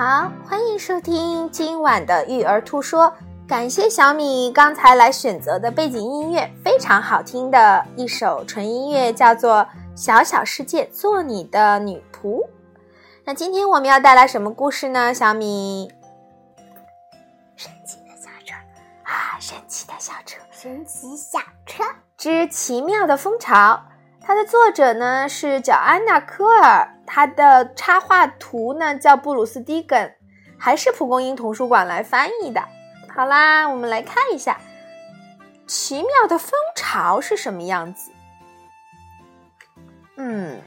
好，欢迎收听今晚的育儿兔说。感谢小米刚才来选择的背景音乐，非常好听的一首纯音乐，叫做《小小世界做你的女仆》。那今天我们要带来什么故事呢？小米，神奇的小车啊，神奇的小车，神奇小车之奇妙的蜂巢。它的作者呢是叫安娜科尔，它的插画图呢叫布鲁斯迪根，还是蒲公英图书馆来翻译的。好啦，我们来看一下奇妙的蜂巢是什么样子。嗯，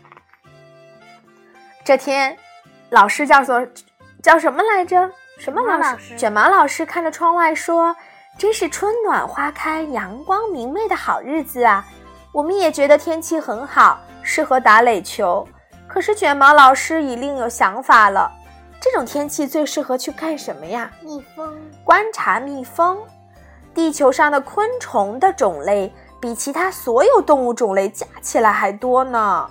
这天老师叫做叫什么来着？什么老师？卷毛老师看着窗外说：“真是春暖花开、阳光明媚的好日子啊！”我们也觉得天气很好，适合打垒球。可是卷毛老师已另有想法了。这种天气最适合去干什么呀？蜜蜂。观察蜜蜂。地球上的昆虫的种类比其他所有动物种类加起来还多呢。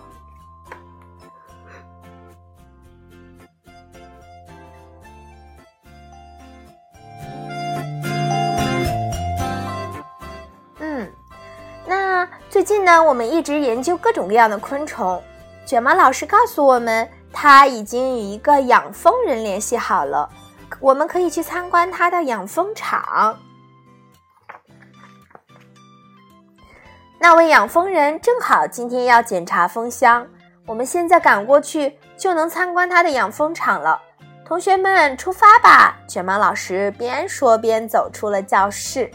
呢，我们一直研究各种各样的昆虫。卷毛老师告诉我们，他已经与一个养蜂人联系好了，我们可以去参观他的养蜂场。那位养蜂人正好今天要检查蜂箱，我们现在赶过去就能参观他的养蜂场了。同学们，出发吧！卷毛老师边说边走出了教室。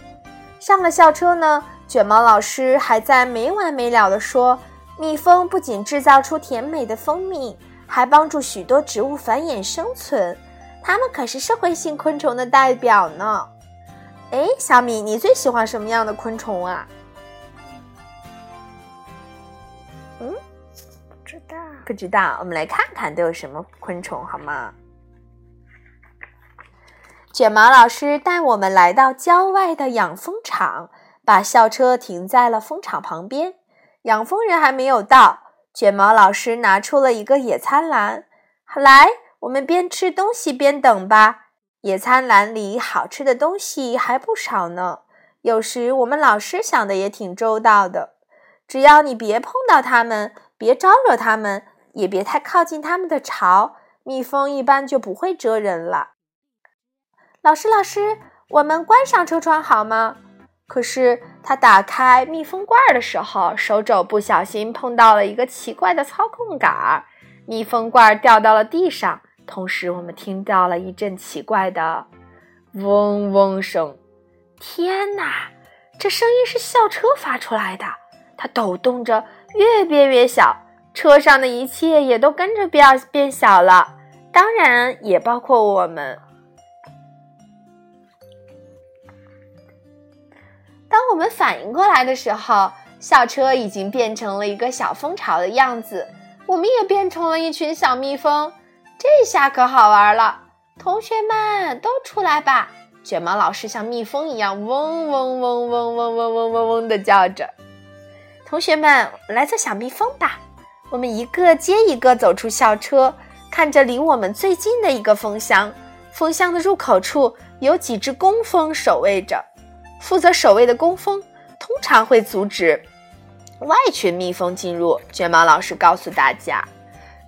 上了校车呢。卷毛老师还在没完没了地说：“蜜蜂不仅制造出甜美的蜂蜜，还帮助许多植物繁衍生存。它们可是社会性昆虫的代表呢。”哎，小米，你最喜欢什么样的昆虫啊？嗯，不知道，不知道。我们来看看都有什么昆虫好吗？卷毛老师带我们来到郊外的养蜂场。把校车停在了蜂场旁边，养蜂人还没有到。卷毛老师拿出了一个野餐篮，来，我们边吃东西边等吧。野餐篮里好吃的东西还不少呢。有时我们老师想的也挺周到的，只要你别碰到它们，别招惹它们，也别太靠近它们的巢，蜜蜂一般就不会蛰人了。老师，老师，我们关上车窗好吗？可是他打开密封罐的时候，手肘不小心碰到了一个奇怪的操控杆，密封罐掉到了地上。同时，我们听到了一阵奇怪的嗡嗡声。天哪，这声音是校车发出来的！它抖动着，越变越小，车上的一切也都跟着变变小了，当然也包括我们。我们反应过来的时候，校车已经变成了一个小蜂巢的样子，我们也变成了一群小蜜蜂。这下可好玩了！同学们都出来吧！卷毛老师像蜜蜂一样嗡嗡嗡嗡嗡嗡嗡嗡嗡的叫着。同学们，来做小蜜蜂吧！我们一个接一个走出校车，看着离我们最近的一个蜂箱。蜂箱的入口处有几只工蜂守卫着。负责守卫的工蜂通常会阻止外群蜜蜂进入。卷毛老师告诉大家，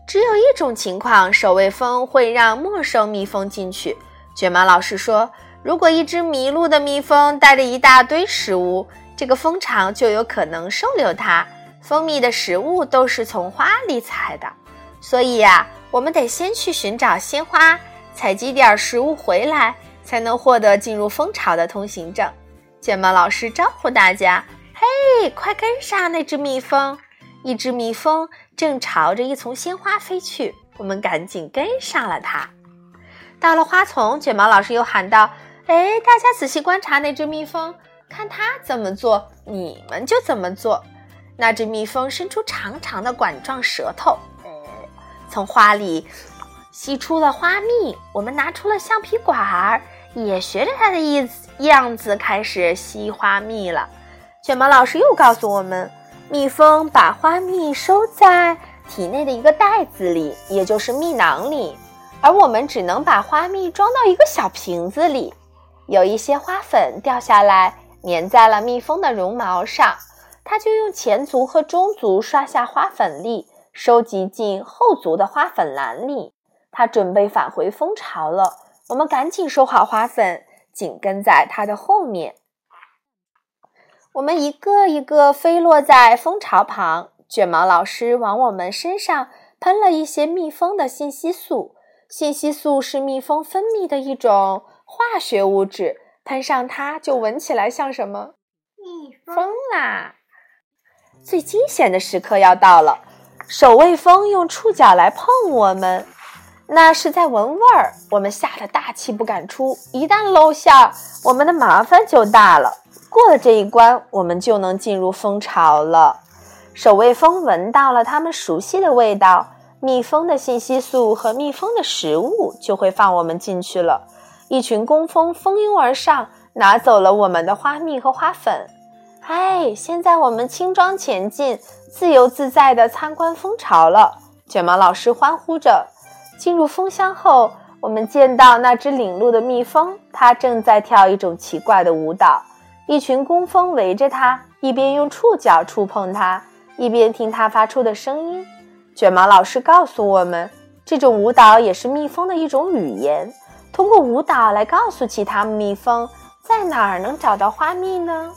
只有一种情况，守卫蜂会让陌生蜜蜂进去。卷毛老师说，如果一只迷路的蜜蜂带着一大堆食物，这个蜂巢就有可能收留它。蜂蜜的食物都是从花里采的，所以呀，我们得先去寻找鲜花，采集点食物回来，才能获得进入蜂巢的通行证。卷毛老师招呼大家：“嘿，快跟上那只蜜蜂！”一只蜜蜂正朝着一丛鲜花飞去，我们赶紧跟上了它。到了花丛，卷毛老师又喊道：“哎，大家仔细观察那只蜜蜂，看它怎么做，你们就怎么做。”那只蜜蜂伸出长长的管状舌头，从花里吸出了花蜜。我们拿出了橡皮管儿。也学着它的意思样子开始吸花蜜了。卷毛老师又告诉我们，蜜蜂把花蜜收在体内的一个袋子里，也就是蜜囊里。而我们只能把花蜜装到一个小瓶子里，有一些花粉掉下来，粘在了蜜蜂的绒毛上，它就用前足和中足刷下花粉粒，收集进后足的花粉篮里。它准备返回蜂巢了，我们赶紧收好花粉，紧跟在它的后面。我们一个一个飞落在蜂巢旁，卷毛老师往我们身上喷了一些蜜蜂的信息素。信息素是蜜蜂分泌的一种化学物质，喷上它就闻起来像什么？蜜蜂啦！最惊险的时刻要到了，守卫蜂用触角来碰我们，那是在闻味儿。我们吓得大气不敢出，一旦露馅儿，我们的麻烦就大了。过了这一关，我们就能进入蜂巢了。守卫蜂闻到了它们熟悉的味道。蜜蜂的信息素和蜜蜂的食物就会放我们进去了。一群工蜂蜂拥而上，拿走了我们的花蜜和花粉。哎，现在我们轻装前进，自由自在地参观蜂巢了。卷毛老师欢呼着。进入蜂箱后，我们见到那只领路的蜜蜂，它正在跳一种奇怪的舞蹈。一群工蜂围着它，一边用触角触碰它，一边听它发出的声音。卷毛老师告诉我们，这种舞蹈也是蜜蜂的一种语言，通过舞蹈来告诉其他蜜蜂在哪儿能找到花蜜呢？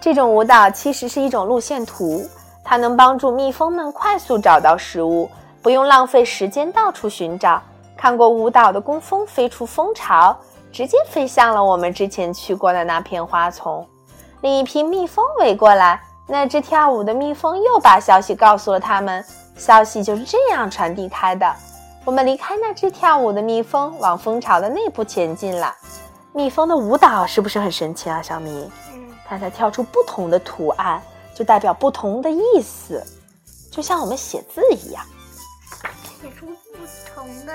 这种舞蹈其实是一种路线图，它能帮助蜜蜂们快速找到食物，不用浪费时间到处寻找。看过舞蹈的工蜂飞出蜂巢，直接飞向了我们之前去过的那片花丛。另一批蜜蜂围过来，那只跳舞的蜜蜂又把消息告诉了他们。消息就是这样传递开的。我们离开那只跳舞的蜜蜂，往蜂巢的内部前进了。蜜蜂的舞蹈是不是很神奇啊，小明？嗯，它在跳出不同的图案，就代表不同的意思，就像我们写字一样。写出不同的。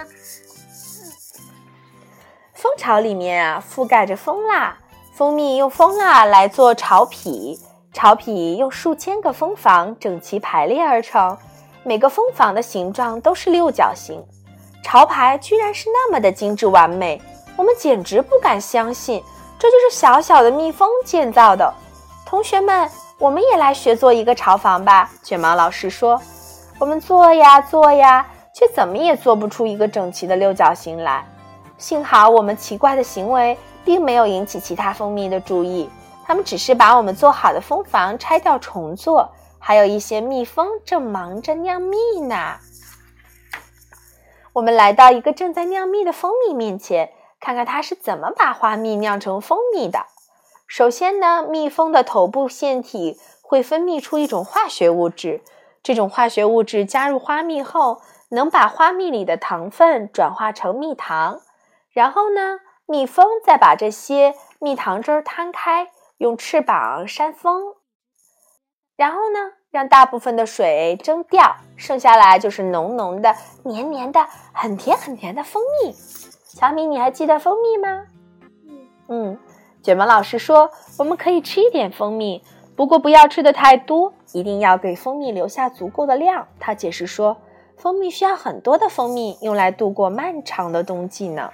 蜂巢里面啊，覆盖着蜂蜡，蜂蜜用蜂蜡来做巢脾，巢脾用数千个蜂房整齐排列而成。每个蜂房的形状都是六角形，巢牌居然是那么的精致完美，我们简直不敢相信，这就是小小的蜜蜂建造的。同学们，我们也来学做一个巢房吧。卷毛老师说：“我们做呀做呀，却怎么也做不出一个整齐的六角形来。幸好我们奇怪的行为并没有引起其他蜂蜜的注意，他们只是把我们做好的蜂房拆掉重做。”还有一些蜜蜂正忙着酿蜜呢。我们来到一个正在酿蜜的蜂蜜面前，看看它是怎么把花蜜酿成蜂蜜的。首先呢，蜜蜂的头部腺体会分泌出一种化学物质，这种化学物质加入花蜜后，能把花蜜里的糖分转化成蜜糖。然后呢，蜜蜂再把这些蜜糖汁儿摊开，用翅膀扇风。然后呢，让大部分的水蒸掉，剩下来就是浓浓的、黏黏的、很甜很甜的蜂蜜。小米，你还记得蜂蜜吗？嗯嗯，卷毛老师说，我们可以吃一点蜂蜜，不过不要吃的太多，一定要给蜂蜜留下足够的量。他解释说，蜂蜜需要很多的蜂蜜用来度过漫长的冬季呢。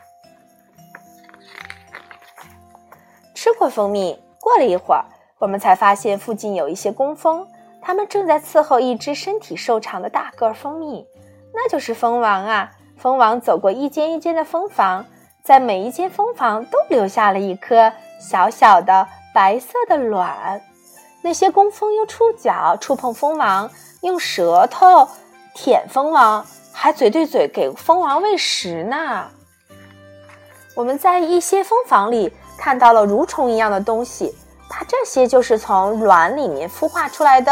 吃过蜂蜜，过了一会儿。我们才发现附近有一些工蜂，它们正在伺候一只身体瘦长的大个蜂蜜，那就是蜂王啊！蜂王走过一间一间的蜂房，在每一间蜂房都留下了一颗小小的白色的卵。那些工蜂用触角触碰蜂王，用舌头舔蜂王，还嘴对嘴给蜂王喂食呢。我们在一些蜂房里看到了蠕虫一样的东西。它这些就是从卵里面孵化出来的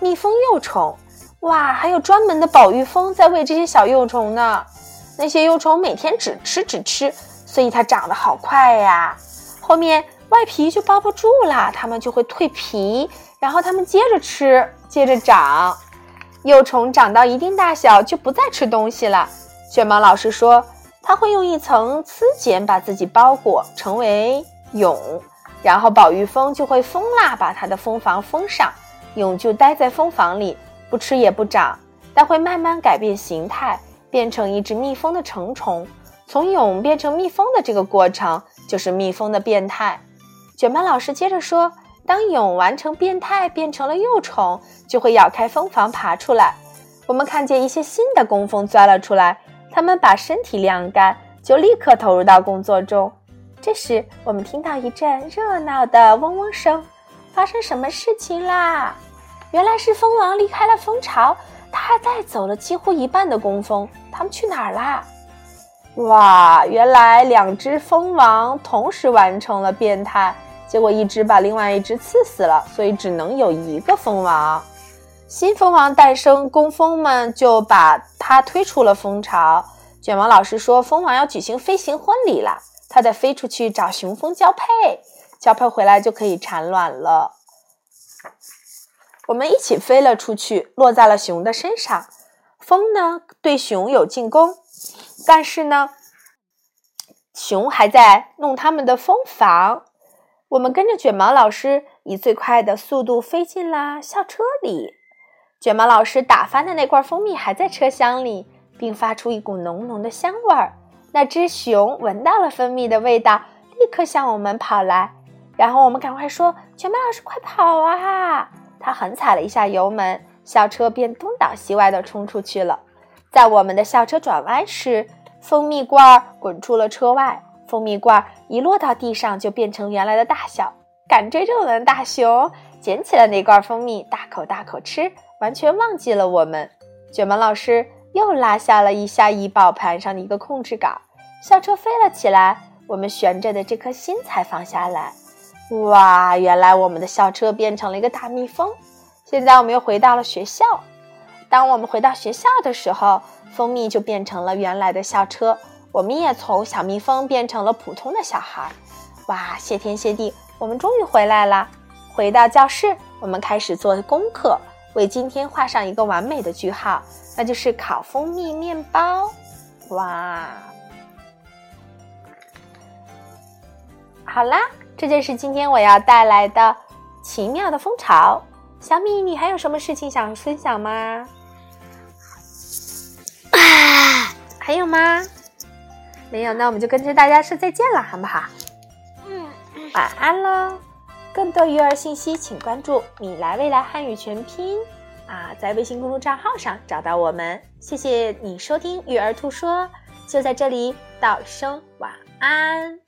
蜜蜂幼虫，哇，还有专门的保育蜂在喂这些小幼虫呢。那些幼虫每天只吃只吃，所以它长得好快呀。后面外皮就包不住了，它们就会蜕皮，然后它们接着吃，接着长。幼虫长到一定大小就不再吃东西了。卷毛老师说，它会用一层丝茧把自己包裹，成为蛹。然后保育蜂就会蜂蜡把它的蜂房封上，蛹就待在蜂房里，不吃也不长，但会慢慢改变形态，变成一只蜜蜂的成虫。从蛹变成蜜蜂的这个过程，就是蜜蜂的变态。卷毛老师接着说：“当蛹完成变态，变成了幼虫，就会咬开蜂房爬出来。我们看见一些新的工蜂钻了出来，它们把身体晾干，就立刻投入到工作中。这时，我们听到一阵热闹的嗡嗡声。发生什么事情啦？原来是蜂王离开了蜂巢，他还带走了几乎一半的工蜂。他们去哪儿啦？”哇！原来两只蜂王同时完成了变态，结果一只把另外一只刺死了，所以只能有一个蜂王。新蜂王诞生，工蜂们就把它推出了蜂巢。卷毛老师说，蜂王要举行飞行婚礼了，它得飞出去找雄蜂交配，交配回来就可以产卵了。我们一起飞了出去，落在了熊的身上。蜂呢，对熊有进攻。但是呢，熊还在弄他们的蜂房。我们跟着卷毛老师以最快的速度飞进了校车里。卷毛老师打翻的那罐蜂蜜还在车厢里，并发出一股浓浓的香味儿。那只熊闻到了蜂蜜的味道，立刻向我们跑来。然后我们赶快说：“卷毛老师，快跑啊！”他狠踩了一下油门，校车便东倒西歪地冲出去了。在我们的校车转弯时，蜂蜜罐滚出了车外。蜂蜜罐一落到地上，就变成原来的大小。敢追着我们的大熊捡起了那罐蜂蜜，大口大口吃，完全忘记了我们。卷毛老师又拉下了一下仪表盘上的一个控制杆，校车飞了起来。我们悬着的这颗心才放下来。哇，原来我们的校车变成了一个大蜜蜂。现在我们又回到了学校。当我们回到学校的时候，蜂蜜就变成了原来的校车，我们也从小蜜蜂变成了普通的小孩。哇，谢天谢地，我们终于回来了！回到教室，我们开始做功课，为今天画上一个完美的句号，那就是烤蜂蜜面包。哇，好啦，这就是今天我要带来的奇妙的蜂巢。小米，你还有什么事情想分享吗？啊还有吗？没有，那我们就跟着大家说再见了，好不好？嗯，晚安喽！更多育儿信息，请关注“米来未来汉语全拼”啊，在微信公众账号上找到我们。谢谢你收听《育儿兔说》，就在这里道一声晚安。